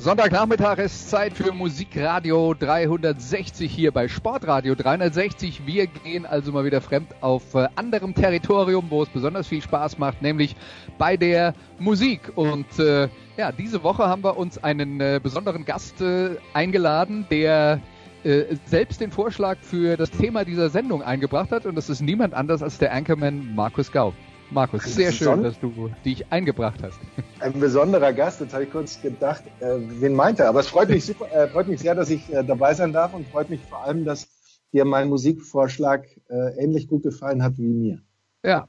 Sonntagnachmittag ist Zeit für Musikradio 360 hier bei Sportradio 360. Wir gehen also mal wieder fremd auf äh, anderem Territorium, wo es besonders viel Spaß macht, nämlich bei der Musik. Und äh, ja, diese Woche haben wir uns einen äh, besonderen Gast äh, eingeladen, der äh, selbst den Vorschlag für das Thema dieser Sendung eingebracht hat. Und das ist niemand anders als der Anchorman Markus Gau. Markus, sehr schön, dass du dich eingebracht hast. Ein besonderer Gast, jetzt habe ich kurz gedacht, äh, wen meint er? Aber es freut mich, super, äh, freut mich sehr, dass ich äh, dabei sein darf und freut mich vor allem, dass dir mein Musikvorschlag äh, ähnlich gut gefallen hat wie mir. Ja,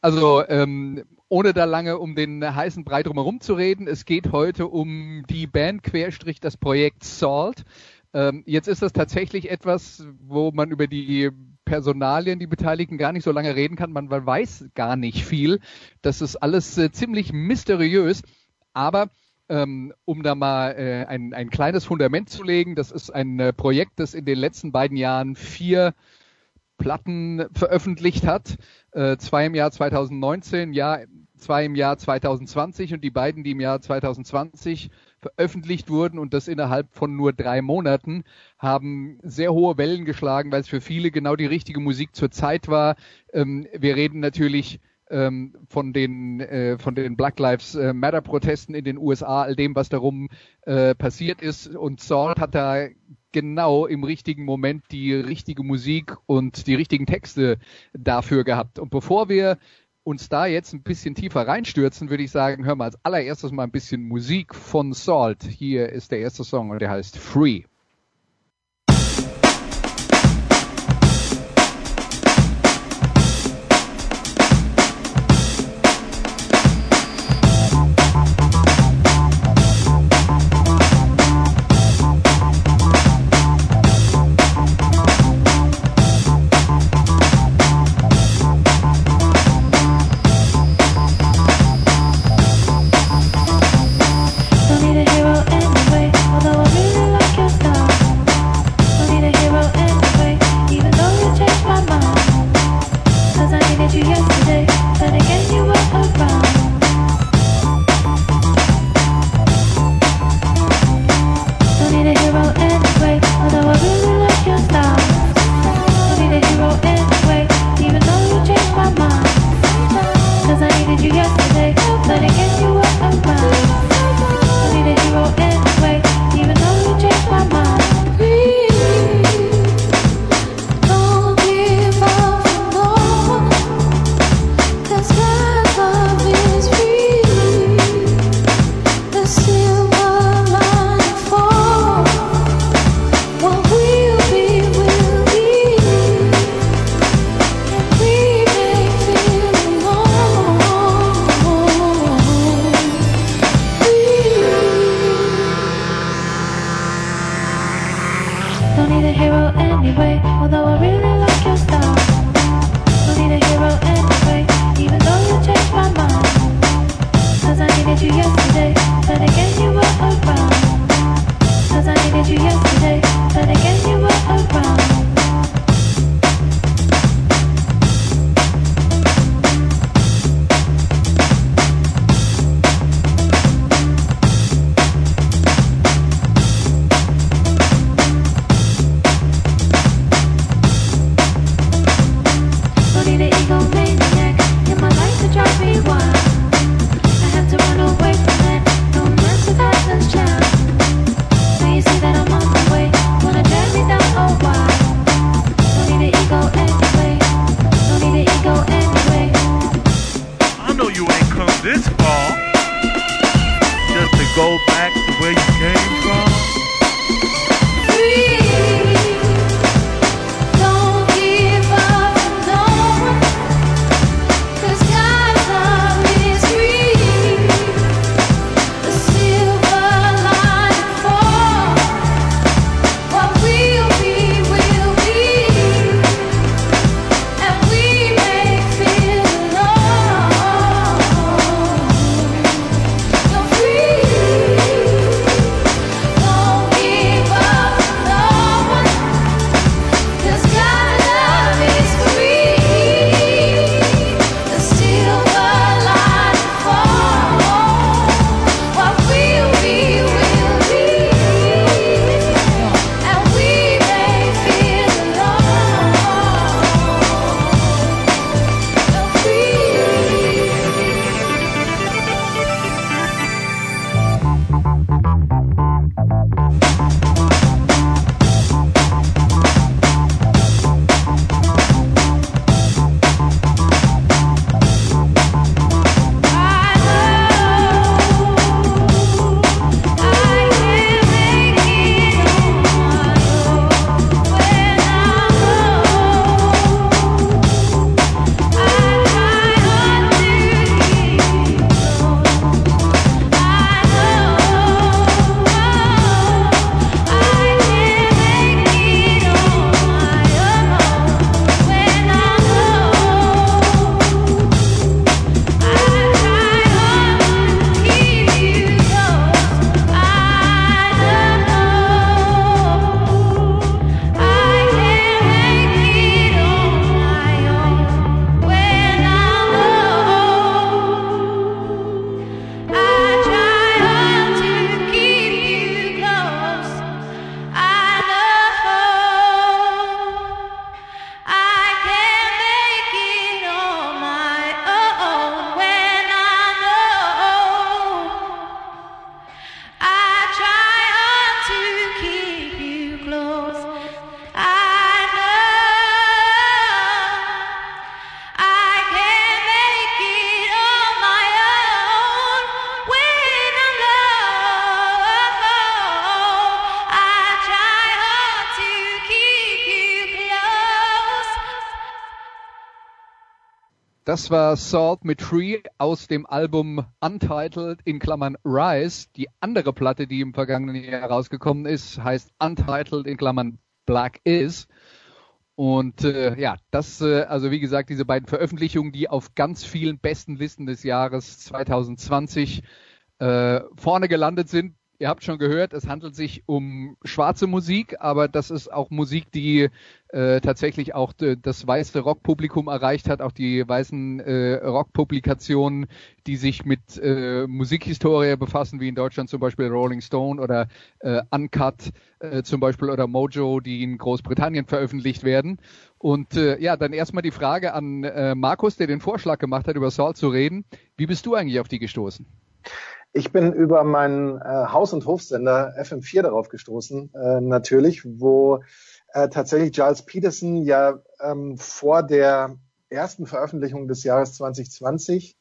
also ähm, ohne da lange um den heißen Brei drumherum zu reden, es geht heute um die Band Querstrich das Projekt Salt. Ähm, jetzt ist das tatsächlich etwas, wo man über die Personalien, die Beteiligten gar nicht so lange reden kann. Man, man weiß gar nicht viel. Das ist alles äh, ziemlich mysteriös. Aber ähm, um da mal äh, ein, ein kleines Fundament zu legen, das ist ein äh, Projekt, das in den letzten beiden Jahren vier Platten veröffentlicht hat. Äh, zwei im Jahr 2019, ja, zwei im Jahr 2020 und die beiden, die im Jahr 2020 veröffentlicht wurden und das innerhalb von nur drei Monaten, haben sehr hohe Wellen geschlagen, weil es für viele genau die richtige Musik zur Zeit war. Ähm, wir reden natürlich ähm, von den äh, von den Black Lives äh, Matter Protesten in den USA, all dem, was darum äh, passiert ist. Und Salt hat da genau im richtigen Moment die richtige Musik und die richtigen Texte dafür gehabt. Und bevor wir uns da jetzt ein bisschen tiefer reinstürzen, würde ich sagen, hören wir als allererstes mal ein bisschen Musik von Salt. Hier ist der erste Song und der heißt Free. Das war Salt mit Free aus dem Album Untitled in Klammern Rise. Die andere Platte, die im vergangenen Jahr rausgekommen ist, heißt Untitled in Klammern Black Is. Und äh, ja, das, äh, also wie gesagt, diese beiden Veröffentlichungen, die auf ganz vielen besten Listen des Jahres 2020 äh, vorne gelandet sind, ihr habt schon gehört, es handelt sich um schwarze Musik, aber das ist auch Musik, die äh, tatsächlich auch das weiße Rockpublikum erreicht hat, auch die weißen äh, Rockpublikationen, die sich mit äh, Musikhistorie befassen, wie in Deutschland zum Beispiel Rolling Stone oder äh, Uncut äh, zum Beispiel oder Mojo, die in Großbritannien veröffentlicht werden. Und äh, ja, dann erstmal die Frage an äh, Markus, der den Vorschlag gemacht hat, über Salt zu reden. Wie bist du eigentlich auf die gestoßen? Ich bin über meinen äh, Haus- und Hofsender FM4 darauf gestoßen, äh, natürlich, wo äh, tatsächlich Giles Peterson ja ähm, vor der ersten Veröffentlichung des Jahres 2020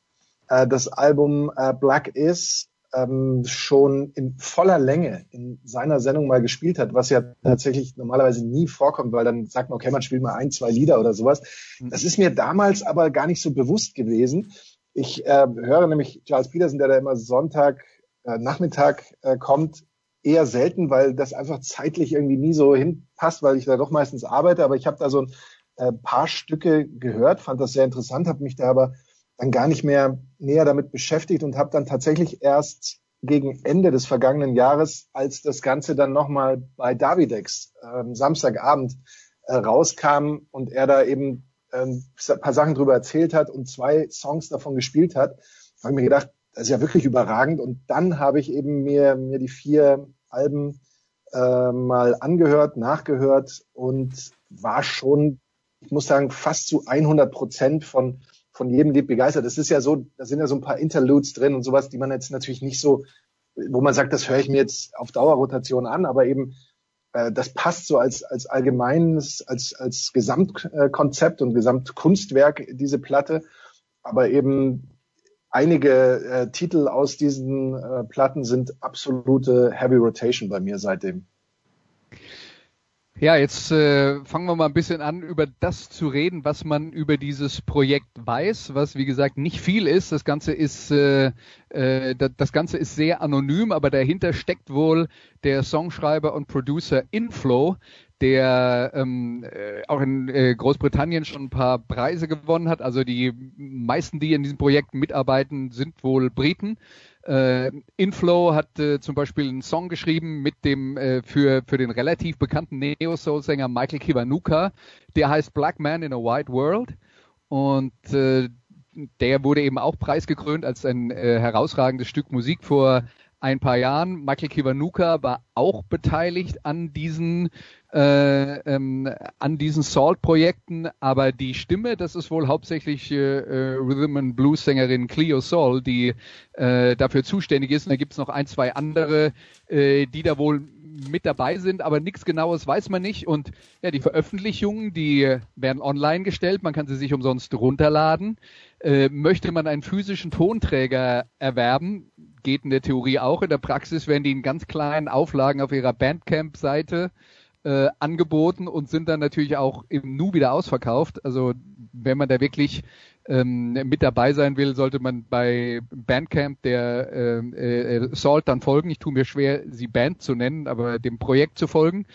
äh, das Album äh, Black Is ähm, schon in voller Länge in seiner Sendung mal gespielt hat, was ja tatsächlich normalerweise nie vorkommt, weil dann sagt man, okay, man spielt mal ein, zwei Lieder oder sowas. Mhm. Das ist mir damals aber gar nicht so bewusst gewesen. Ich äh, höre nämlich Charles Peterson, der da immer Sonntag äh, Nachmittag äh, kommt, eher selten, weil das einfach zeitlich irgendwie nie so hinpasst, weil ich da doch meistens arbeite. Aber ich habe da so ein äh, paar Stücke gehört, fand das sehr interessant, habe mich da aber dann gar nicht mehr näher damit beschäftigt und habe dann tatsächlich erst gegen Ende des vergangenen Jahres, als das Ganze dann nochmal bei Davidex ähm, Samstagabend äh, rauskam und er da eben ähm, ein paar Sachen drüber erzählt hat und zwei Songs davon gespielt hat, habe ich mir gedacht, das ist ja wirklich überragend. Und dann habe ich eben mir, mir die vier Alben äh, mal angehört, nachgehört und war schon, ich muss sagen, fast zu 100 Prozent von, von jedem Lied begeistert. Das ist ja so, da sind ja so ein paar Interludes drin und sowas, die man jetzt natürlich nicht so, wo man sagt, das höre ich mir jetzt auf Dauerrotation an, aber eben äh, das passt so als, als allgemeines, als, als Gesamtkonzept und Gesamtkunstwerk, diese Platte. Aber eben einige äh, Titel aus diesen äh, Platten sind absolute Heavy Rotation bei mir seitdem. Ja, jetzt äh, fangen wir mal ein bisschen an, über das zu reden, was man über dieses Projekt weiß, was wie gesagt nicht viel ist. Das Ganze ist äh, äh, das Ganze ist sehr anonym, aber dahinter steckt wohl der Songschreiber und Producer Inflow, der ähm, äh, auch in äh, Großbritannien schon ein paar Preise gewonnen hat. Also die meisten, die in diesem Projekt mitarbeiten, sind wohl Briten. Äh, Inflow hat äh, zum Beispiel einen Song geschrieben mit dem äh, für für den relativ bekannten Neo Soul Sänger Michael Kiwanuka. Der heißt Black Man in a White World und äh, der wurde eben auch preisgekrönt als ein äh, herausragendes Stück Musik vor ein paar Jahren. Michael Kiwanuka war auch beteiligt an diesen äh, ähm, an diesen Salt-Projekten, aber die Stimme, das ist wohl hauptsächlich äh, äh, Rhythm and Blues Sängerin Cleo Sol, die äh, dafür zuständig ist. Und da gibt es noch ein, zwei andere, äh, die da wohl mit dabei sind, aber nichts Genaues weiß man nicht. Und ja, die Veröffentlichungen, die werden online gestellt, man kann sie sich umsonst runterladen. Äh, möchte man einen physischen Tonträger erwerben, geht in der Theorie auch. In der Praxis werden die in ganz kleinen Auflagen auf ihrer Bandcamp-Seite äh, angeboten und sind dann natürlich auch im Nu wieder ausverkauft. Also wenn man da wirklich ähm, mit dabei sein will, sollte man bei Bandcamp der äh, äh, Salt dann folgen. Ich tue mir schwer, sie Band zu nennen, aber dem Projekt zu folgen.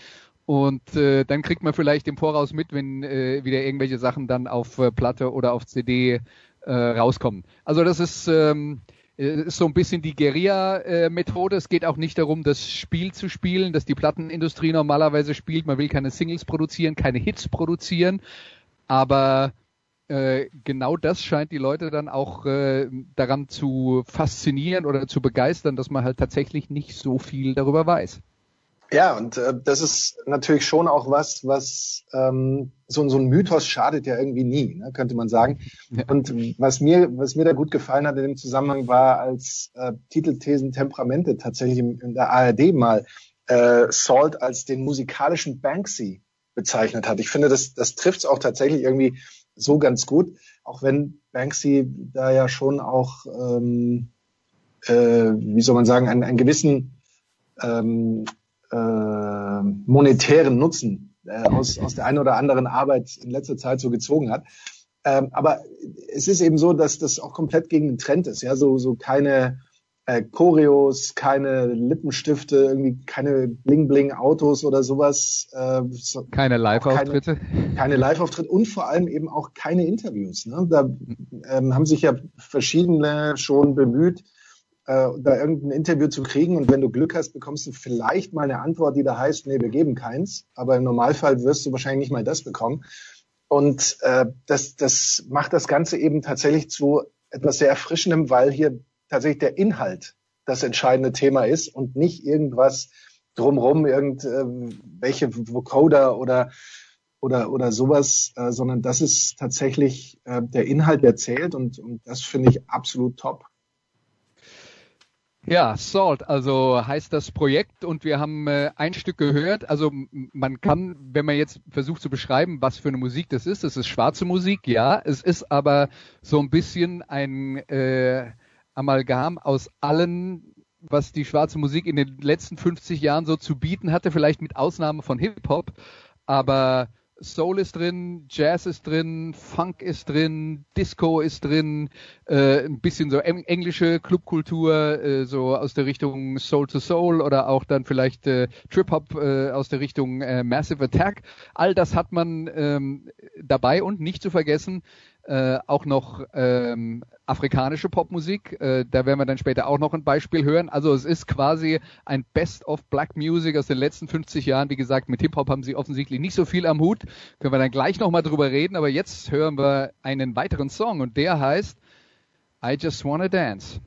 Und äh, dann kriegt man vielleicht im Voraus mit, wenn äh, wieder irgendwelche Sachen dann auf äh, Platte oder auf CD äh, rauskommen. Also das ist ähm, äh, ist so ein bisschen die Guerilla-Methode. Es geht auch nicht darum, das Spiel zu spielen, das die Plattenindustrie normalerweise spielt. Man will keine Singles produzieren, keine Hits produzieren. Aber äh, genau das scheint die Leute dann auch äh, daran zu faszinieren oder zu begeistern, dass man halt tatsächlich nicht so viel darüber weiß. Ja, und äh, das ist natürlich schon auch was, was ähm, so, so ein Mythos schadet ja irgendwie nie, ne, könnte man sagen. Ja. Und was mir, was mir da gut gefallen hat in dem Zusammenhang war, als äh, Titelthesen Temperamente tatsächlich in, der ARD mal äh, Salt als den musikalischen Banksy bezeichnet hat. Ich finde, das, das trifft es auch tatsächlich irgendwie so ganz gut, auch wenn Banksy da ja schon auch, ähm, äh, wie soll man sagen, einen, einen gewissen ähm, äh, monetären Nutzen äh, aus, aus der einen oder anderen Arbeit in letzter Zeit so gezogen hat. Ähm, aber es ist eben so, dass das auch komplett gegen den Trend ist. Ja, so, so keine äh, Choreos, keine Lippenstifte, irgendwie keine Bling-Bling-Autos oder sowas. Äh, so, keine Live-Auftritte. Keine, keine Live-Auftritte und vor allem eben auch keine Interviews. Ne? Da ähm, haben sich ja verschiedene schon bemüht, äh, da irgendein Interview zu kriegen. Und wenn du Glück hast, bekommst du vielleicht mal eine Antwort, die da heißt, nee, wir geben keins. Aber im Normalfall wirst du wahrscheinlich nicht mal das bekommen. Und äh, das, das macht das Ganze eben tatsächlich zu etwas sehr Erfrischendem, weil hier tatsächlich der Inhalt das entscheidende Thema ist und nicht irgendwas drumrum, irgendwelche äh, Vocoder oder oder oder sowas, äh, sondern das ist tatsächlich äh, der Inhalt, der zählt und, und das finde ich absolut top. Ja, Salt, also heißt das Projekt und wir haben äh, ein Stück gehört. Also man kann, wenn man jetzt versucht zu beschreiben, was für eine Musik das ist, es ist schwarze Musik, ja, es ist aber so ein bisschen ein äh, Amalgam aus allen, was die schwarze Musik in den letzten 50 Jahren so zu bieten hatte, vielleicht mit Ausnahme von Hip-Hop, aber Soul ist drin, Jazz ist drin, Funk ist drin, Disco ist drin, äh, ein bisschen so englische Clubkultur, äh, so aus der Richtung Soul to Soul oder auch dann vielleicht äh, Trip Hop äh, aus der Richtung äh, Massive Attack. All das hat man ähm, dabei und nicht zu vergessen äh, auch noch ähm, afrikanische Popmusik. Äh, da werden wir dann später auch noch ein Beispiel hören. Also es ist quasi ein Best of Black Music aus den letzten 50 Jahren. Wie gesagt, mit Hip-Hop haben sie offensichtlich nicht so viel am Hut. Können wir dann gleich nochmal drüber reden. Aber jetzt hören wir einen weiteren Song und der heißt I Just Wanna Dance.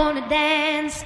Wanna dance.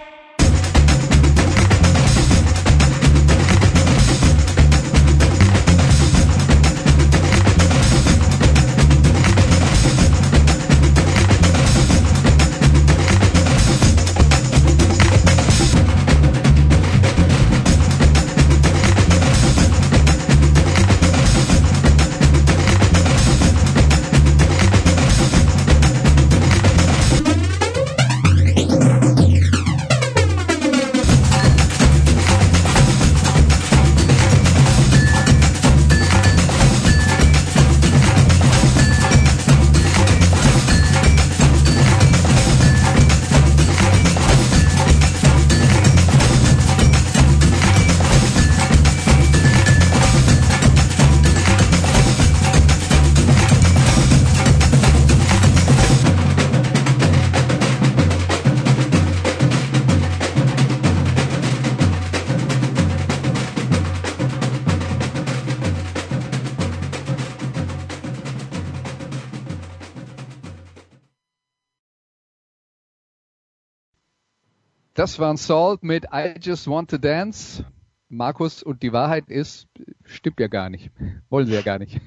Das waren Salt mit I Just Want to Dance. Markus, und die Wahrheit ist, stimmt ja gar nicht. Wollen sie ja gar nicht.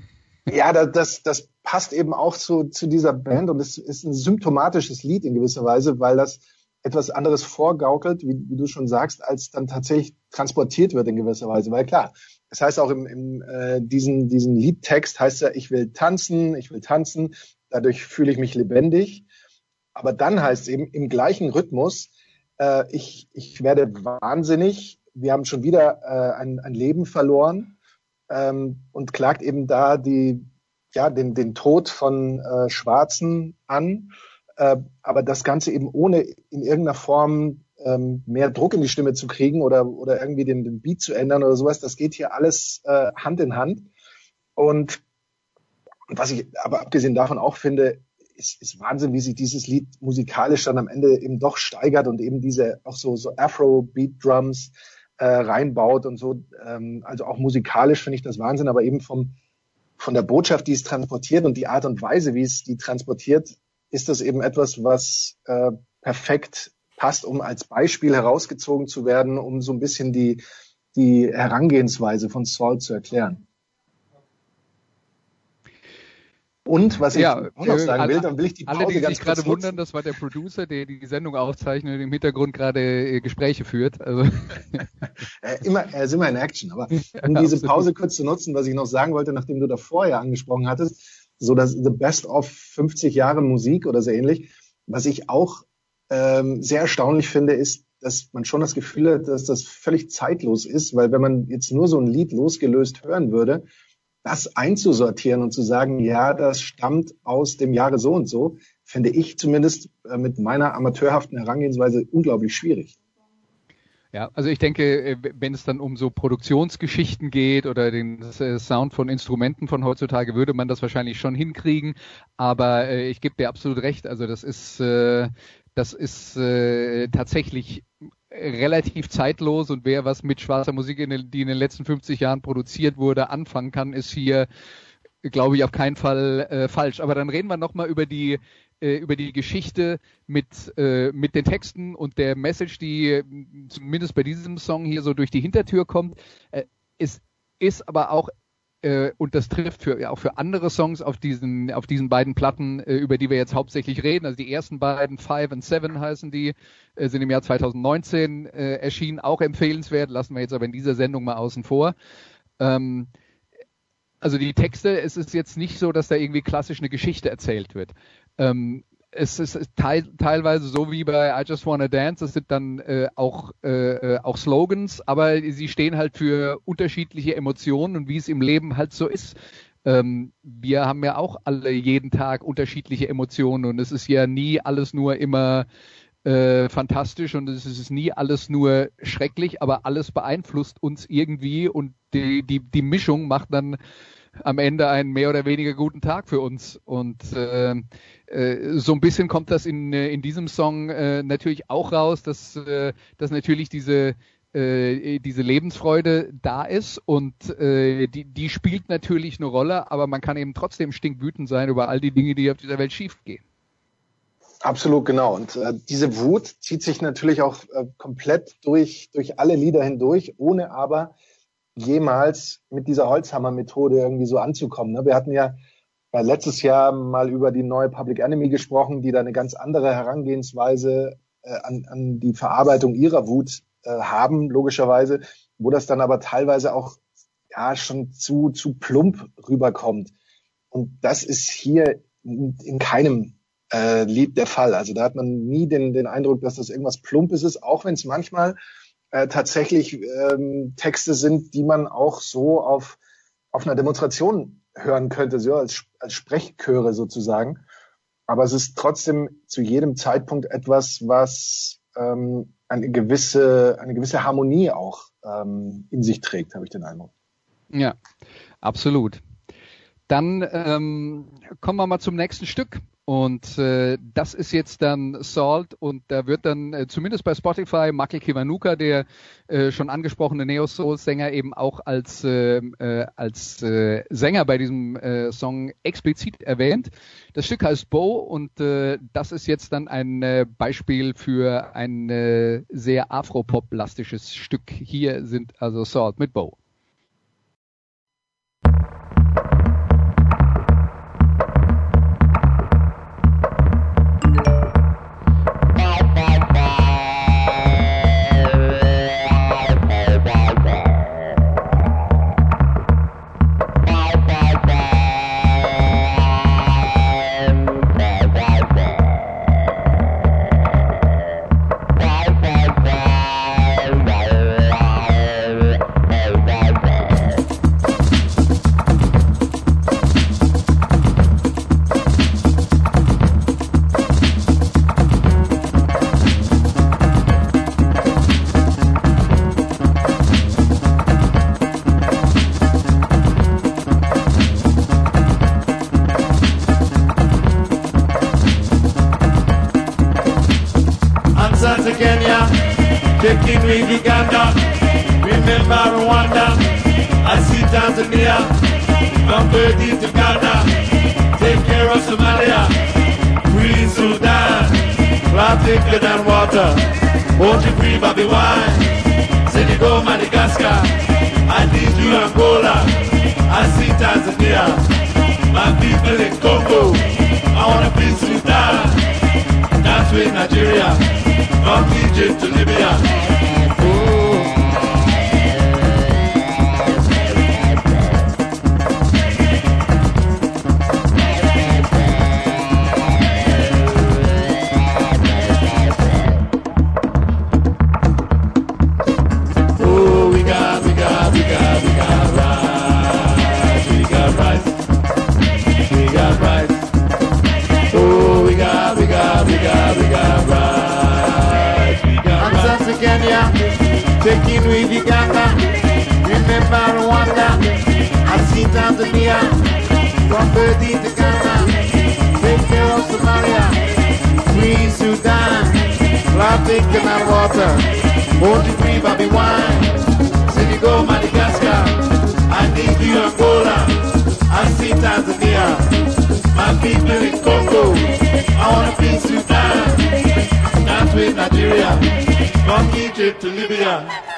Ja, das, das passt eben auch zu, zu dieser Band und es ist ein symptomatisches Lied in gewisser Weise, weil das etwas anderes vorgaukelt, wie, wie du schon sagst, als dann tatsächlich transportiert wird in gewisser Weise. Weil klar, es heißt auch im, im äh, diesen, diesen Liedtext heißt ja, ich will tanzen, ich will tanzen, dadurch fühle ich mich lebendig. Aber dann heißt es eben im gleichen Rhythmus, äh, ich, ich werde wahnsinnig, wir haben schon wieder äh, ein, ein Leben verloren. Ähm, und klagt eben da die, ja, den, den Tod von äh, Schwarzen an, äh, aber das Ganze eben ohne in irgendeiner Form ähm, mehr Druck in die Stimme zu kriegen oder, oder irgendwie den, den Beat zu ändern oder sowas, das geht hier alles äh, Hand in Hand. Und was ich aber abgesehen davon auch finde, ist, ist Wahnsinn, wie sich dieses Lied musikalisch dann am Ende eben doch steigert und eben diese auch so, so Afro-Beat-Drums äh, reinbaut und so. Ähm, also auch musikalisch finde ich das Wahnsinn, aber eben vom, von der Botschaft, die es transportiert und die Art und Weise, wie es die transportiert, ist das eben etwas, was äh, perfekt passt, um als Beispiel herausgezogen zu werden, um so ein bisschen die, die Herangehensweise von Saul zu erklären. Und was ich ja, auch noch sagen will, dann will ich die Pause alle, die ganz sich gerade wundern, das war der Producer, der die Sendung aufzeichnet und im Hintergrund gerade äh, Gespräche führt. Also, Äh, immer, er ist immer in Action. Aber um Ja, diese. Pause kurz zu nutzen, was ich noch sagen wollte, nachdem du davor ja angesprochen hattest, so das The Best of 50 Jahre Musik oder so ähnlich. Was ich auch ähm, sehr erstaunlich finde, ist, dass man schon das Gefühl hat, dass das völlig zeitlos ist, weil wenn man jetzt nur so ein Lied losgelöst hören würde, das einzusortieren und zu sagen, ja, das stammt aus dem Jahre so und so, finde ich zumindest äh, mit meiner amateurhaften Herangehensweise unglaublich schwierig. Ja, also ich denke, äh, wenn es dann um so Produktionsgeschichten geht oder den äh, Sound von Instrumenten von heutzutage, würde man das wahrscheinlich schon hinkriegen. Aber ich gebe dir absolut recht. Also das ist, das ist tatsächlich relativ zeitlos und wer was mit schwarzer Musik, in den, die in den letzten 50 Jahren produziert wurde, anfangen kann, ist hier, glaube ich, auf keinen Fall äh, falsch. Aber dann reden wir nochmal über die äh, über die Geschichte mit, äh, mit den Texten und der Message, die äh, zumindest bei diesem Song hier so durch die Hintertür kommt. Äh, es ist aber auch äh, und das trifft für, ja, auch für andere Songs auf diesen, auf diesen beiden Platten, äh, über die wir jetzt hauptsächlich reden. Also die ersten beiden, Five and Seven heißen die, äh, sind im Jahr 2019 äh, erschienen, auch empfehlenswert, lassen wir jetzt aber in dieser Sendung mal außen vor. Ähm, also die Texte, es ist jetzt nicht so, dass da irgendwie klassisch eine Geschichte erzählt wird. Ähm, es ist teil, teilweise so wie bei I Just Wanna Dance, es sind dann äh, auch, äh, äh, auch Slogans, aber sie stehen halt für unterschiedliche Emotionen und wie es im Leben halt so ist. Ähm, wir haben ja auch alle jeden Tag unterschiedliche Emotionen und es ist ja nie alles nur immer äh, fantastisch und es ist nie alles nur schrecklich, aber alles beeinflusst uns irgendwie und die, die, die Mischung macht dann am Ende einen mehr oder weniger guten Tag für uns. Und äh, äh, so ein bisschen kommt das in, äh, in diesem Song äh, natürlich auch raus, dass, äh, dass natürlich diese äh, diese Lebensfreude da ist und äh, die, die spielt natürlich eine Rolle, aber man kann eben trotzdem stinkwütend sein über all die Dinge, die auf dieser Welt schief gehen. Absolut genau. Und äh, diese Wut zieht sich natürlich auch äh, komplett durch, durch alle Lieder hindurch, ohne aber jemals mit dieser Holzhammer-Methode irgendwie so anzukommen. Ne? Wir hatten ja äh, letztes Jahr mal über die neue Public Enemy gesprochen, die da eine ganz andere Herangehensweise äh, an, an die Verarbeitung ihrer Wut äh, haben, logischerweise, wo das dann aber teilweise auch ja schon zu, zu plump rüberkommt. Und das ist hier in keinem äh, Lied der Fall. Also da hat man nie den, den Eindruck, dass das irgendwas Plumpes ist, auch wenn es manchmal äh, tatsächlich ähm, Texte sind, die man auch so auf, auf einer Demonstration hören könnte, so als, als Sprechchöre sozusagen. Aber es ist trotzdem zu jedem Zeitpunkt etwas, was ähm, eine gewisse, eine gewisse Harmonie auch ähm, in sich trägt, habe ich den Eindruck. Ja, absolut. Dann ähm, kommen wir mal zum nächsten Stück. Und äh, das ist jetzt dann Salt und da wird dann äh, zumindest bei Spotify Maki Kiwanuka, der äh, schon angesprochene Neo-Soul-Sänger, eben auch als, äh, äh, als äh, Sänger bei diesem äh, Song explizit erwähnt. Das Stück heißt Bo und äh, das ist jetzt dann ein äh, Beispiel für ein äh, sehr Afropop-lastisches Stück. Hier sind also Salt mit Bo. Canal water. Only three Bobby wine. Senegal, Madagascar. I need you Angola. I see Tanzania. My people in Congo. I wanna be Sudan. Dance with Nigeria. From Egypt to Libya.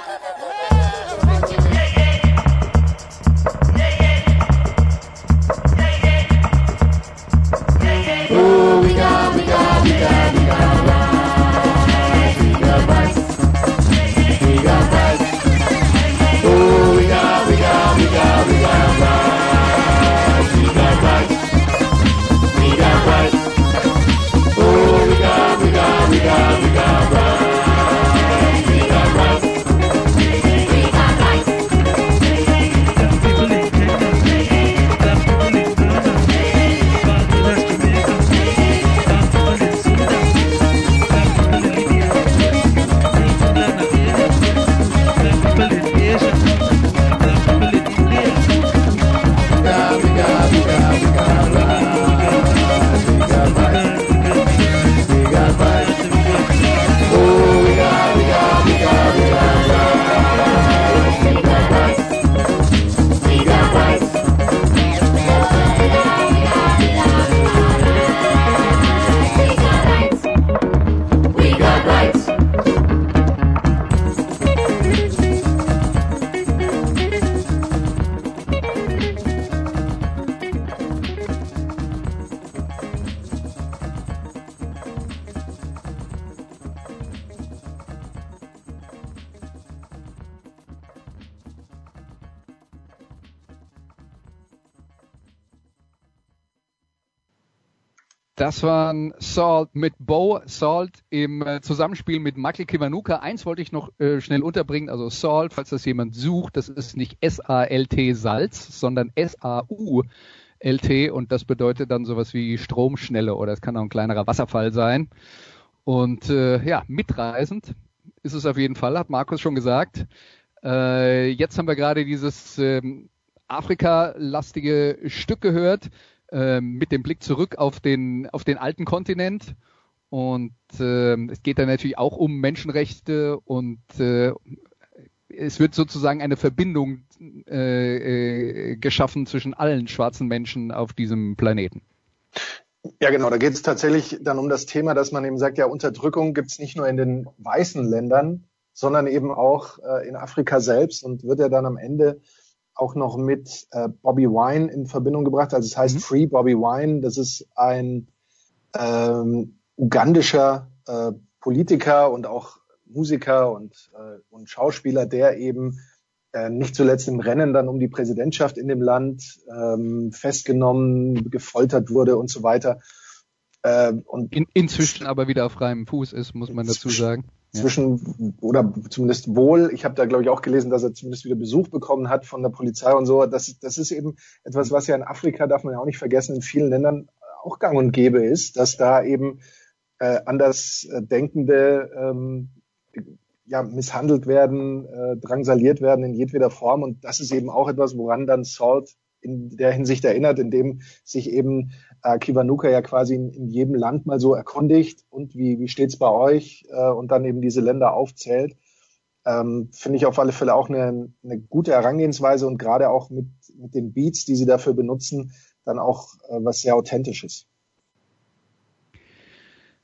Das waren Salt mit Bo, Salt im äh, Zusammenspiel mit Michael Kiwanuka. Eins wollte ich noch äh, schnell unterbringen, also Salt, falls das jemand sucht, das ist nicht S-A-L-T Salz, sondern S-A-U-L-T und das bedeutet dann sowas wie Stromschnelle oder es kann auch ein kleinerer Wasserfall sein. Und äh, ja, mitreisend ist es auf jeden Fall, hat Markus schon gesagt. Äh, jetzt haben wir gerade dieses ähm, Afrika-lastige Stück gehört äh, mit dem Blick zurück auf den, auf den alten Kontinent. Und äh, es geht da natürlich auch um Menschenrechte und äh, es wird sozusagen eine Verbindung äh, äh, geschaffen zwischen allen schwarzen Menschen auf diesem Planeten. Ja, genau. Da geht es tatsächlich dann um das Thema, dass man eben sagt, ja, Unterdrückung gibt es nicht nur in den weißen Ländern, sondern eben auch äh, in Afrika selbst und wird ja dann am Ende auch noch mit äh, Bobby Wine in Verbindung gebracht. Also es heißt mhm. Free Bobby Wine. Das ist ein ähm, ugandischer äh, Politiker und auch Musiker und, äh, und Schauspieler, der eben äh, nicht zuletzt im Rennen dann um die Präsidentschaft in dem Land ähm, festgenommen, gefoltert wurde und so weiter. Äh, und in, inzwischen aber wieder auf freiem Fuß ist, muss man dazu sagen zwischen oder zumindest wohl, ich habe da glaube ich auch gelesen, dass er zumindest wieder Besuch bekommen hat von der Polizei und so. Das, das ist eben etwas, was ja in Afrika, darf man ja auch nicht vergessen, in vielen Ländern auch gang und gäbe ist, dass da eben äh, anders äh, Denkende ähm, ja, misshandelt werden, äh, drangsaliert werden in jedweder Form. Und das ist eben auch etwas, woran dann Salt in der Hinsicht erinnert, indem sich eben äh, Kiwanuka ja quasi in, in, jedem Land mal so erkundigt und wie, wie steht's bei euch äh, und dann eben diese Länder aufzählt. Ähm, Finde ich auf alle Fälle auch eine, eine gute Herangehensweise und gerade auch mit, mit den Beats, die sie dafür benutzen, dann auch äh, was sehr Authentisches.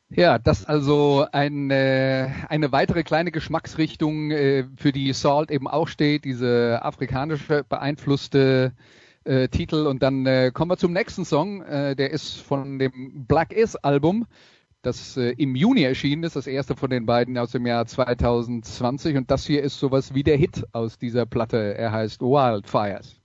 Ja, das also eine, eine weitere kleine Geschmacksrichtung, äh, für die Salt eben auch steht, diese afrikanische beeinflusste äh, Titel. Und dann äh, kommen wir zum nächsten Song. Äh, der ist von dem Black Is Album, das äh, im Juni erschienen ist, das erste von den beiden aus dem Jahr 2020. Und das hier ist sowas wie der Hit aus dieser Platte. Er heißt Wildfires.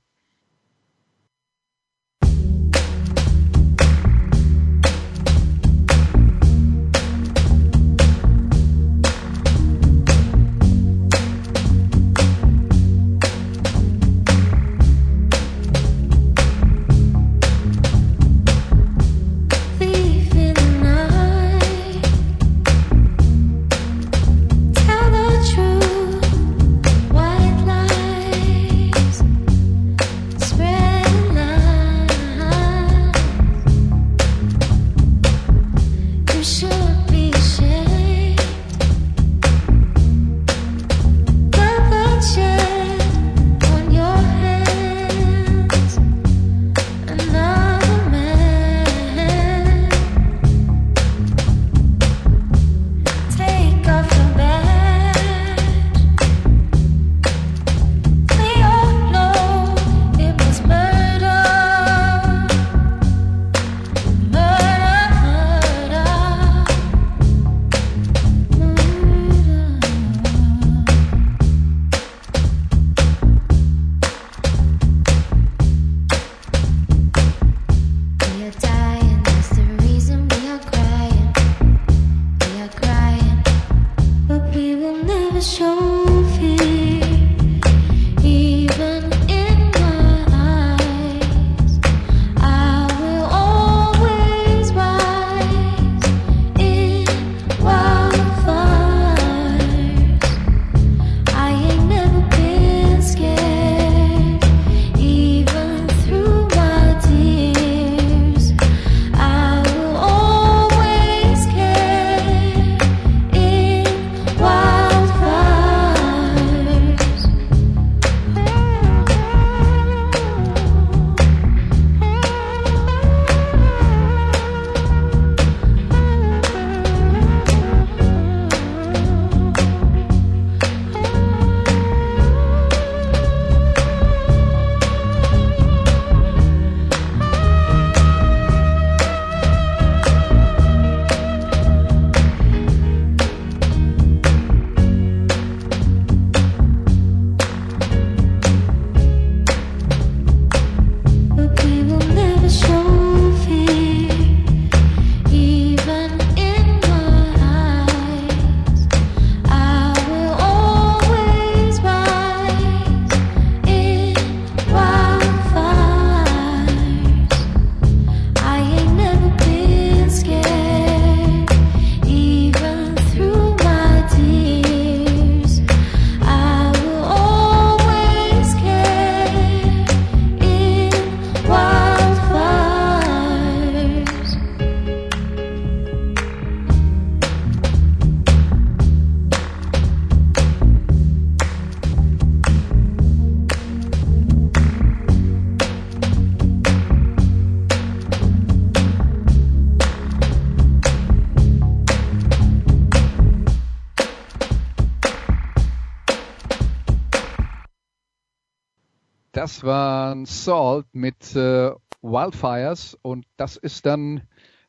Das war Salt mit äh, Wildfires und das ist dann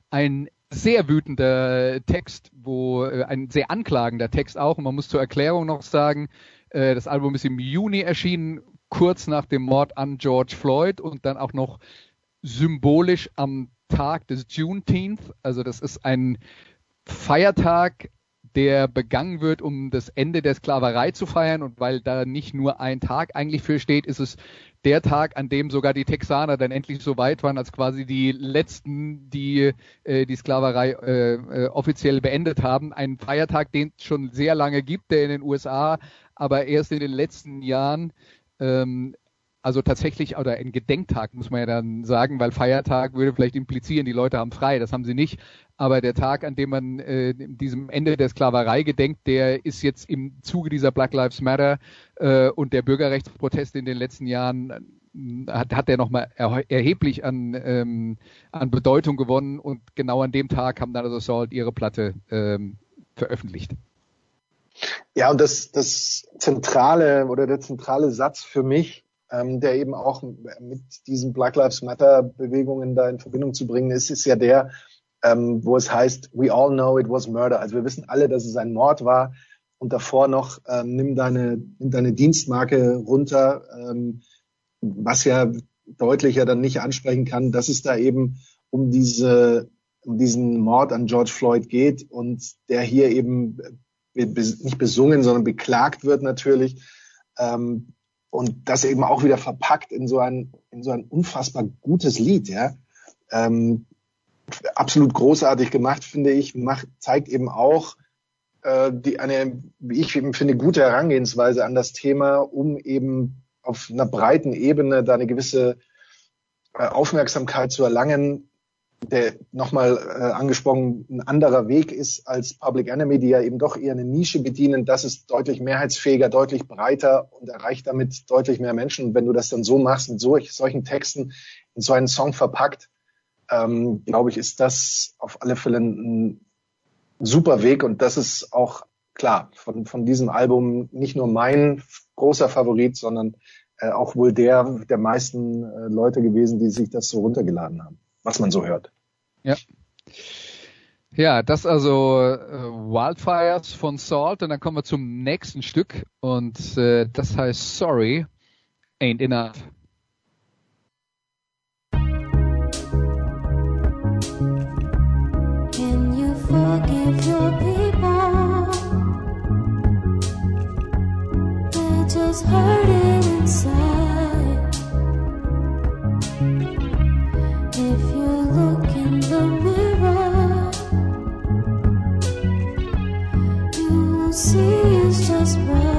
ein sehr wütender Text, wo äh, ein sehr anklagender Text auch. Und man muss zur Erklärung noch sagen, äh, das Album ist im Juni erschienen, kurz nach dem Mord an George Floyd und dann auch noch symbolisch am Tag des Juneteenth. Also das ist ein Feiertag, der begangen wird, um das Ende der Sklaverei zu feiern. Und weil da nicht nur ein Tag eigentlich für steht, ist es der Tag, an dem sogar die Texaner dann endlich so weit waren, als quasi die letzten, die äh, die Sklaverei äh, äh, offiziell beendet haben. Ein Feiertag, den es schon sehr lange gibt, der in den USA aber erst in den letzten Jahren ähm, also tatsächlich, oder ein Gedenktag muss man ja dann sagen, weil Feiertag würde vielleicht implizieren, die Leute haben frei, das haben sie nicht. Aber der Tag, an dem man äh, diesem Ende der Sklaverei gedenkt, der ist jetzt im Zuge dieser Black Lives Matter äh, und der Bürgerrechtsproteste in den letzten Jahren äh, hat, hat der nochmal er, erheblich an, ähm, an Bedeutung gewonnen und genau an dem Tag haben dann also Salt ihre Platte ähm, veröffentlicht. Ja, und das, das zentrale oder der zentrale Satz für mich ähm, der eben auch mit diesen Black Lives Matter Bewegungen da in Verbindung zu bringen ist, ist ja der, ähm, wo es heißt, we all know it was murder. Also wir wissen alle, dass es ein Mord war. Und davor noch, ähm, nimm deine, nimm deine Dienstmarke runter, ähm, was ja deutlicher dann nicht ansprechen kann, dass es da eben um diese, um diesen Mord an George Floyd geht und der hier eben nicht besungen, sondern beklagt wird natürlich. Ähm, und das eben auch wieder verpackt in so ein, in so ein unfassbar gutes Lied, ja. Ähm, absolut großartig gemacht, finde ich, macht, zeigt eben auch äh, die, eine, wie ich eben finde, gute Herangehensweise an das Thema, um eben auf einer breiten Ebene da eine gewisse äh, Aufmerksamkeit zu erlangen, der nochmal äh, angesprochen ein anderer Weg ist als Public Enemy, die ja eben doch eher eine Nische bedienen. Das ist deutlich mehrheitsfähiger, deutlich breiter und erreicht damit deutlich mehr Menschen. Und wenn du das dann so machst, mit solch, solchen Texten in so einen Song verpackt, ähm, glaube ich, ist das auf alle Fälle ein, ein super Weg. Und das ist auch klar von, von diesem Album nicht nur mein großer Favorit, sondern äh, auch wohl der der meisten äh, Leute gewesen, die sich das so runtergeladen haben was man so hört. Ja. Ja, das also äh, Wildfires von Salt und dann kommen wir zum nächsten Stück und äh, das heißt Sorry Ain't Enough. Can you forgive your people? They're just hurting just hurting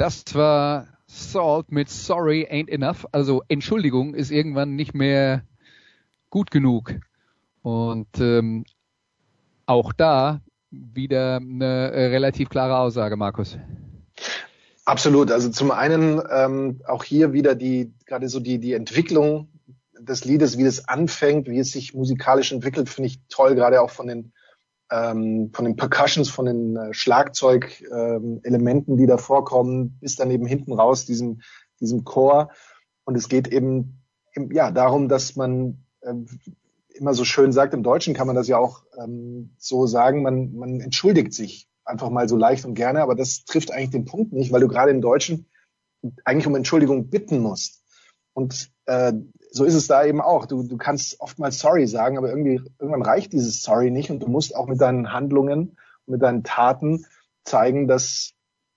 Das war Salt mit Sorry Ain't Enough. Also Entschuldigung ist irgendwann nicht mehr gut genug. Und ähm, auch da wieder eine relativ klare Aussage, Markus. Absolut. Also zum einen ähm, auch hier wieder die gerade so die die Entwicklung des Liedes, wie es anfängt, wie es sich musikalisch entwickelt, finde ich toll. Gerade auch von den ähm, von den Percussions, von den äh, Schlagzeugelementen, ähm, die da vorkommen, bis dann eben hinten raus diesem, diesem Chor. Und es geht eben, ja darum, dass man äh, immer so schön sagt, im Deutschen kann man das ja auch ähm, so sagen, man, man entschuldigt sich einfach mal so leicht und gerne, aber das trifft eigentlich den Punkt nicht, weil du gerade im Deutschen eigentlich um Entschuldigung bitten musst. Und äh, so ist es da eben auch. Du, du kannst oftmals sorry sagen, aber irgendwie irgendwann reicht dieses sorry nicht und du musst auch mit deinen Handlungen, mit deinen Taten zeigen, dass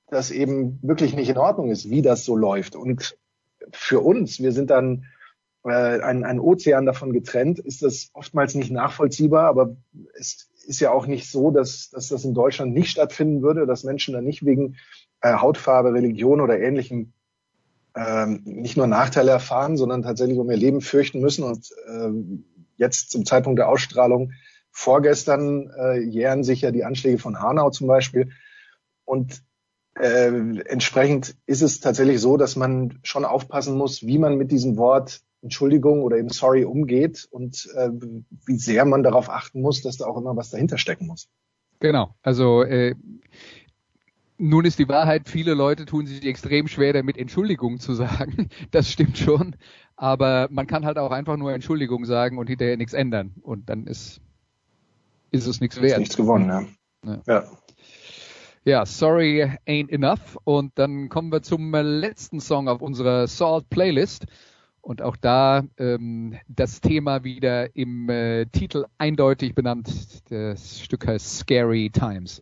das eben wirklich nicht in Ordnung ist, wie das so läuft. Und für uns, wir sind dann äh, ein, ein Ozean davon getrennt, ist das oftmals nicht nachvollziehbar, aber es ist ja auch nicht so, dass, dass das in Deutschland nicht stattfinden würde, dass Menschen da nicht wegen äh, Hautfarbe, Religion oder ähnlichem ähm, nicht nur Nachteile erfahren, sondern tatsächlich um ihr Leben fürchten müssen. Und ähm, jetzt zum Zeitpunkt der Ausstrahlung vorgestern äh, jähren sich ja die Anschläge von Hanau zum Beispiel. Und äh, entsprechend ist es tatsächlich so, dass man schon aufpassen muss, wie man mit diesem Wort Entschuldigung oder eben Sorry umgeht und äh, wie sehr man darauf achten muss, dass da auch immer was dahinter stecken muss. Genau, also äh, nun ist die Wahrheit, viele Leute tun sich extrem schwer damit, Entschuldigung zu sagen. Das stimmt schon. Aber man kann halt auch einfach nur Entschuldigung sagen und hinterher nichts ändern. Und dann ist, ist es nichts wert. Ist nichts gewonnen, ja. ja. ja. Ja, sorry ain't enough. Und dann kommen wir zum letzten Song auf unserer Salt Playlist. Und auch da ähm, das Thema wieder im äh, Titel eindeutig benannt. Das Stück heißt Scary Times.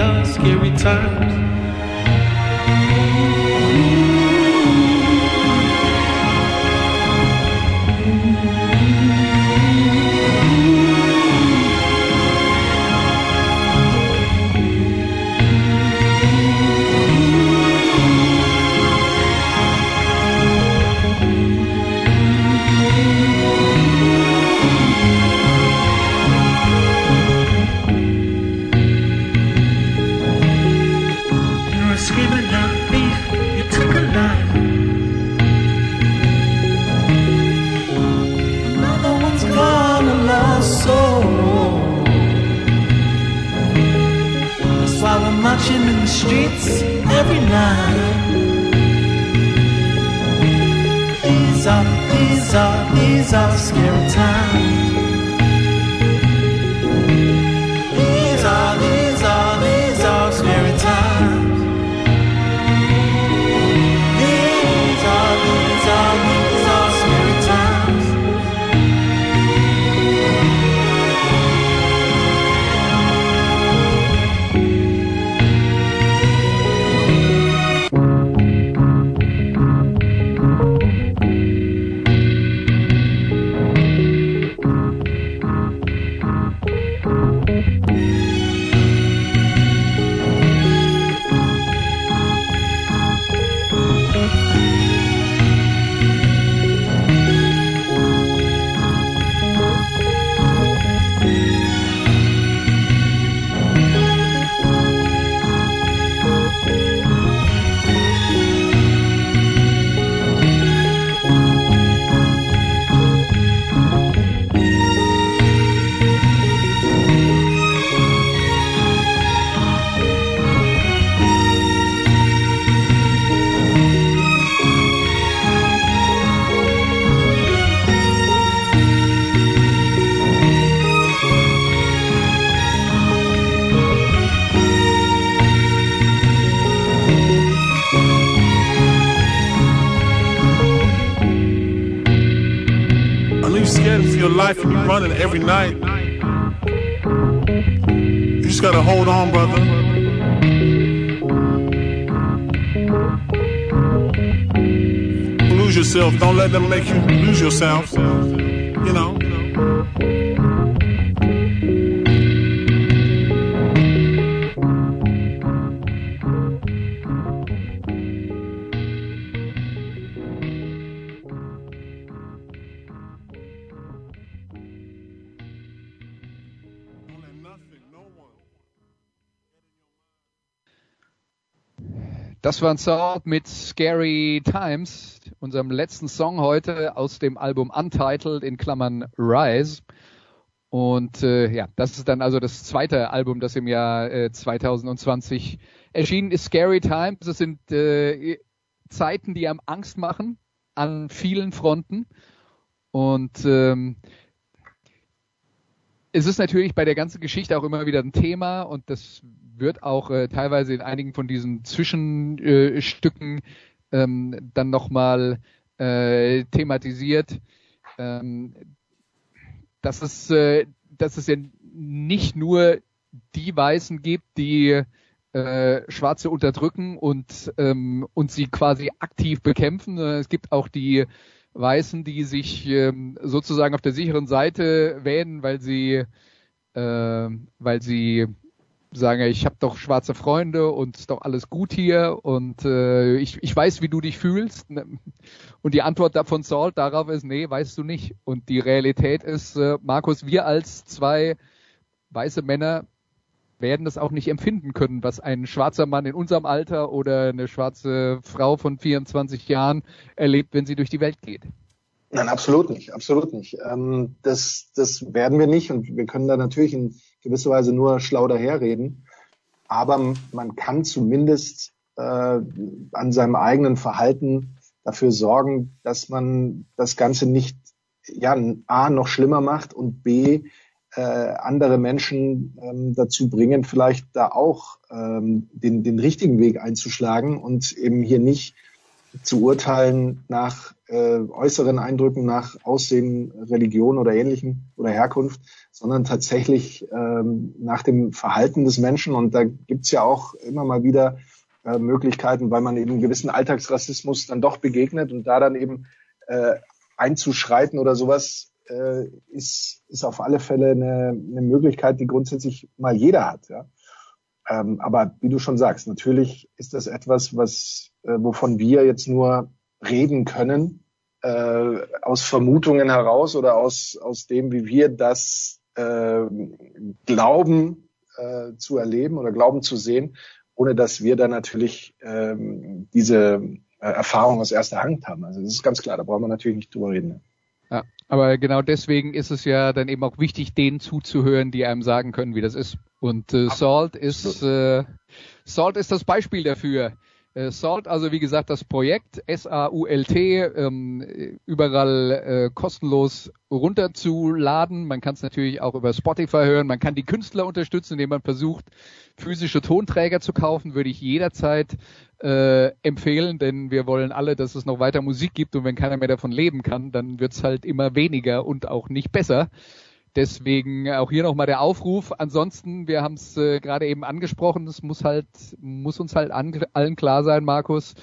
are scary times. Life you're running every night. You just gotta hold on, brother. Lose yourself. Don't let them make you lose yourself. Das war ein Song mit Scary Times, unserem letzten Song heute aus dem Album Untitled in Klammern Rise. Und äh, ja, das ist dann also das zweite Album, das im Jahr äh, 2020 erschienen ist. Scary Times, das sind äh, Zeiten, die einem Angst machen an vielen Fronten. Und ähm, es ist natürlich bei der ganzen Geschichte auch immer wieder ein Thema und das wird auch äh, teilweise in einigen von diesen Zwischenstücken ähm, dann nochmal äh, thematisiert, ähm, dass es, äh, dass es ja nicht nur die Weißen gibt, die äh, Schwarze unterdrücken und, ähm, und sie quasi aktiv bekämpfen, es gibt auch die Weißen, die sich ähm, sozusagen auf der sicheren Seite wähnen, weil sie, äh, weil sie sagen, ich habe doch schwarze Freunde und ist doch alles gut hier und äh, ich, ich weiß, wie du dich fühlst. Und die Antwort davon Salt darauf ist, nee, weißt du nicht. Und die Realität ist, äh, Markus, wir als zwei weiße Männer werden das auch nicht empfinden können, was ein schwarzer Mann in unserem Alter oder eine schwarze Frau von 24 Jahren erlebt, wenn sie durch die Welt geht. Nein, absolut nicht, absolut nicht. Ähm, das, das werden wir nicht und wir können da natürlich in gewisser Weise nur schlau daherreden. Aber man kann zumindest äh, an seinem eigenen Verhalten dafür sorgen, dass man das Ganze nicht ja A noch schlimmer macht und B äh, andere Menschen ähm, dazu bringen, vielleicht da auch ähm, den, den richtigen Weg einzuschlagen und eben hier nicht zu urteilen nach äh, äußeren Eindrücken, nach Aussehen, Religion oder ähnlichen oder Herkunft, sondern tatsächlich ähm, nach dem Verhalten des Menschen. Und da gibt's ja auch immer mal wieder äh, Möglichkeiten, weil man eben gewissen Alltagsrassismus dann doch begegnet und da dann eben äh, einzuschreiten oder sowas äh, ist, ist auf alle Fälle eine, eine Möglichkeit, die grundsätzlich mal jeder hat. Ja? Ähm, aber wie du schon sagst, natürlich ist das etwas, was, äh, wovon wir jetzt nur reden können, äh, aus Vermutungen heraus oder aus, aus dem, wie wir das äh, glauben äh, zu erleben oder glauben zu sehen, ohne dass wir dann natürlich ähm, diese äh, Erfahrung aus erster Hand haben. Also das ist ganz klar, da brauchen wir natürlich nicht drüber reden. Ne? Ja, aber genau deswegen ist es ja dann eben auch wichtig, denen zuzuhören, die einem sagen können, wie das ist. Und äh, Salt ist äh, Salt ist das Beispiel dafür. Äh, Salt, also wie gesagt, das Projekt S-A-U-L-T, ähm, überall äh, kostenlos runterzuladen. Man kann es natürlich auch über Spotify hören. Man kann die Künstler unterstützen, indem man versucht, physische Tonträger zu kaufen. Würde ich jederzeit äh, empfehlen, denn wir wollen alle, dass es noch weiter Musik gibt und wenn keiner mehr davon leben kann, dann wird es halt immer weniger und auch nicht besser. Deswegen auch hier nochmal der Aufruf. Ansonsten, wir haben es äh, gerade eben angesprochen, es muss halt, muss uns halt allen klar sein, Markus.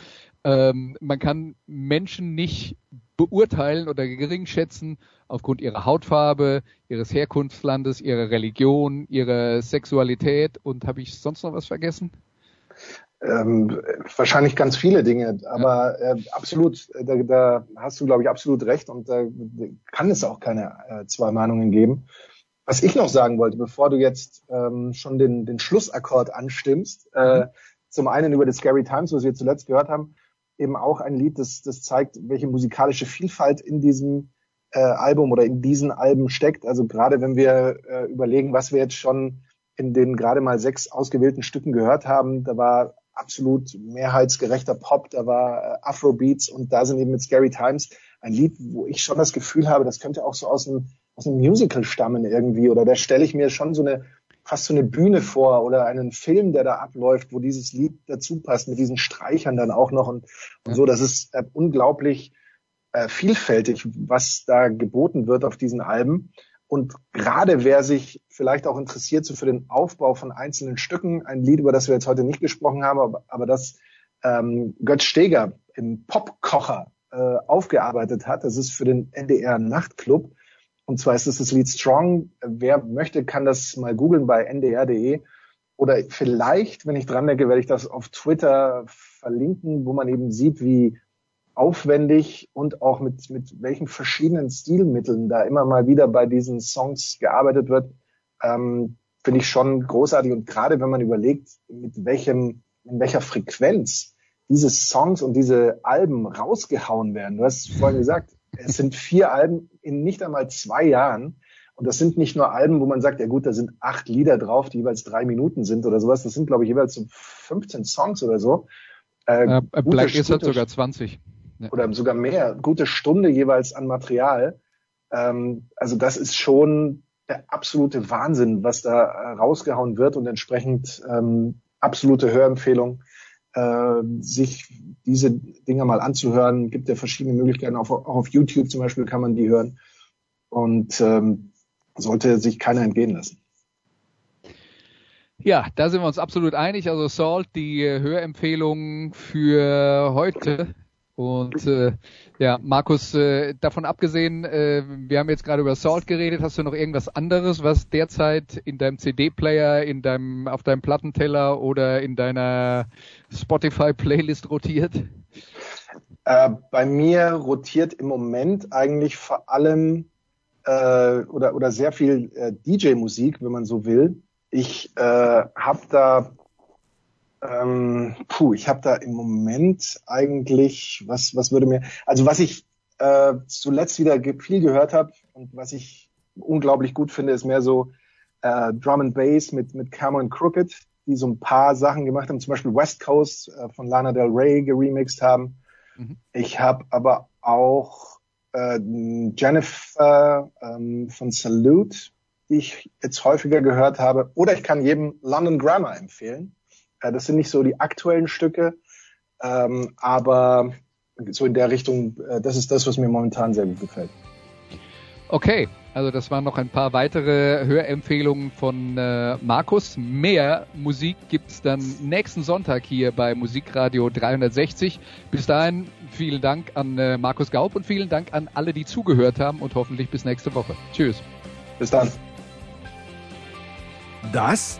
Ähm, man kann Menschen nicht beurteilen oder gering schätzen aufgrund ihrer Hautfarbe, ihres Herkunftslandes, ihrer Religion, ihrer Sexualität und habe ich sonst noch was vergessen? Ähm, wahrscheinlich ganz viele Dinge, aber äh, absolut, da, da hast du, glaube ich, absolut recht und da kann es auch keine äh, zwei Meinungen geben. Was ich noch sagen wollte, bevor du jetzt ähm, schon den, den Schlussakkord anstimmst, äh, mhm. zum einen über The Scary Times, was wir zuletzt gehört haben, eben auch ein Lied, das, das zeigt, welche musikalische Vielfalt in diesem äh, Album oder in diesen Alben steckt. Also gerade wenn wir äh, überlegen, was wir jetzt schon in den gerade mal sechs ausgewählten Stücken gehört haben, da war absolut mehrheitsgerechter Pop, da war äh, Afrobeats und da sind eben mit Scary Times ein Lied, wo ich schon das Gefühl habe, das könnte auch so aus einem, aus einem Musical stammen irgendwie oder da stelle ich mir schon so eine fast so eine Bühne vor oder einen Film, der da abläuft, wo dieses Lied dazu passt mit diesen Streichern dann auch noch und, und so. Das ist äh, unglaublich äh, vielfältig, was da geboten wird auf diesen Alben. Und gerade wer sich vielleicht auch interessiert so für den Aufbau von einzelnen Stücken, ein Lied, über das wir jetzt heute nicht gesprochen haben, aber, aber das ähm, Götz Steger im Popkocher äh, aufgearbeitet hat, das ist für den NDR Nachtclub. Und zwar ist es das Lied Strong. Wer möchte, kann das mal googeln bei ndr.de. Oder vielleicht, wenn ich dran denke, werde ich das auf Twitter verlinken, wo man eben sieht, wie aufwendig und auch mit, mit welchen verschiedenen Stilmitteln da immer mal wieder bei diesen Songs gearbeitet wird, ähm, finde ich schon großartig. Und gerade wenn man überlegt, mit welchem, in welcher Frequenz diese Songs und diese Alben rausgehauen werden. Du hast vorhin gesagt, es sind vier Alben in nicht einmal zwei Jahren. Und das sind nicht nur Alben, wo man sagt, ja gut, da sind acht Lieder drauf, die jeweils drei Minuten sind oder sowas. Das sind, glaube ich, jeweils so 15 Songs oder so. Äh, äh, Black ist hat sogar 20 ja. oder sogar mehr, gute Stunde jeweils an Material. Ähm, also das ist schon der absolute Wahnsinn, was da äh, rausgehauen wird und entsprechend ähm, absolute Hörempfehlung, äh, sich diese Dinger mal anzuhören. Gibt ja verschiedene Möglichkeiten, auch, auch auf YouTube zum Beispiel kann man die hören und ähm, sollte sich keiner entgehen lassen. Ja, da sind wir uns absolut einig. Also Salt, die Hörempfehlung für heute und äh, ja, Markus, äh, davon abgesehen, äh, wir haben jetzt gerade über Salt geredet. Hast du noch irgendwas anderes, was derzeit in deinem CD-Player, in deinem, auf deinem Plattenteller oder in deiner Spotify-Playlist rotiert? Äh, bei mir rotiert im Moment eigentlich vor allem äh, oder oder sehr viel äh, DJ-Musik, wenn man so will. Ich äh, habe da ähm, puh, ich habe da im Moment eigentlich, was, was würde mir, also was ich äh, zuletzt wieder viel gehört habe und was ich unglaublich gut finde, ist mehr so äh, Drum and Bass mit, mit Cameron Crooked, die so ein paar Sachen gemacht haben, zum Beispiel West Coast äh, von Lana Del Rey geremixed haben. Mhm. Ich habe aber auch äh, Jennifer ähm, von Salute, die ich jetzt häufiger gehört habe. Oder ich kann jedem London Grammar empfehlen. Äh, das sind nicht so die aktuellen Stücke, ähm, aber so in der Richtung, äh, das ist das, was mir momentan sehr gut gefällt. Okay, also das waren noch ein paar weitere Hörempfehlungen von äh, Markus. Mehr Musik gibt's dann nächsten Sonntag hier bei Musikradio 360. Bis dahin vielen Dank an äh, Markus Gaub und vielen Dank an alle, die zugehört haben und hoffentlich bis nächste Woche. Tschüss. Bis dann. Das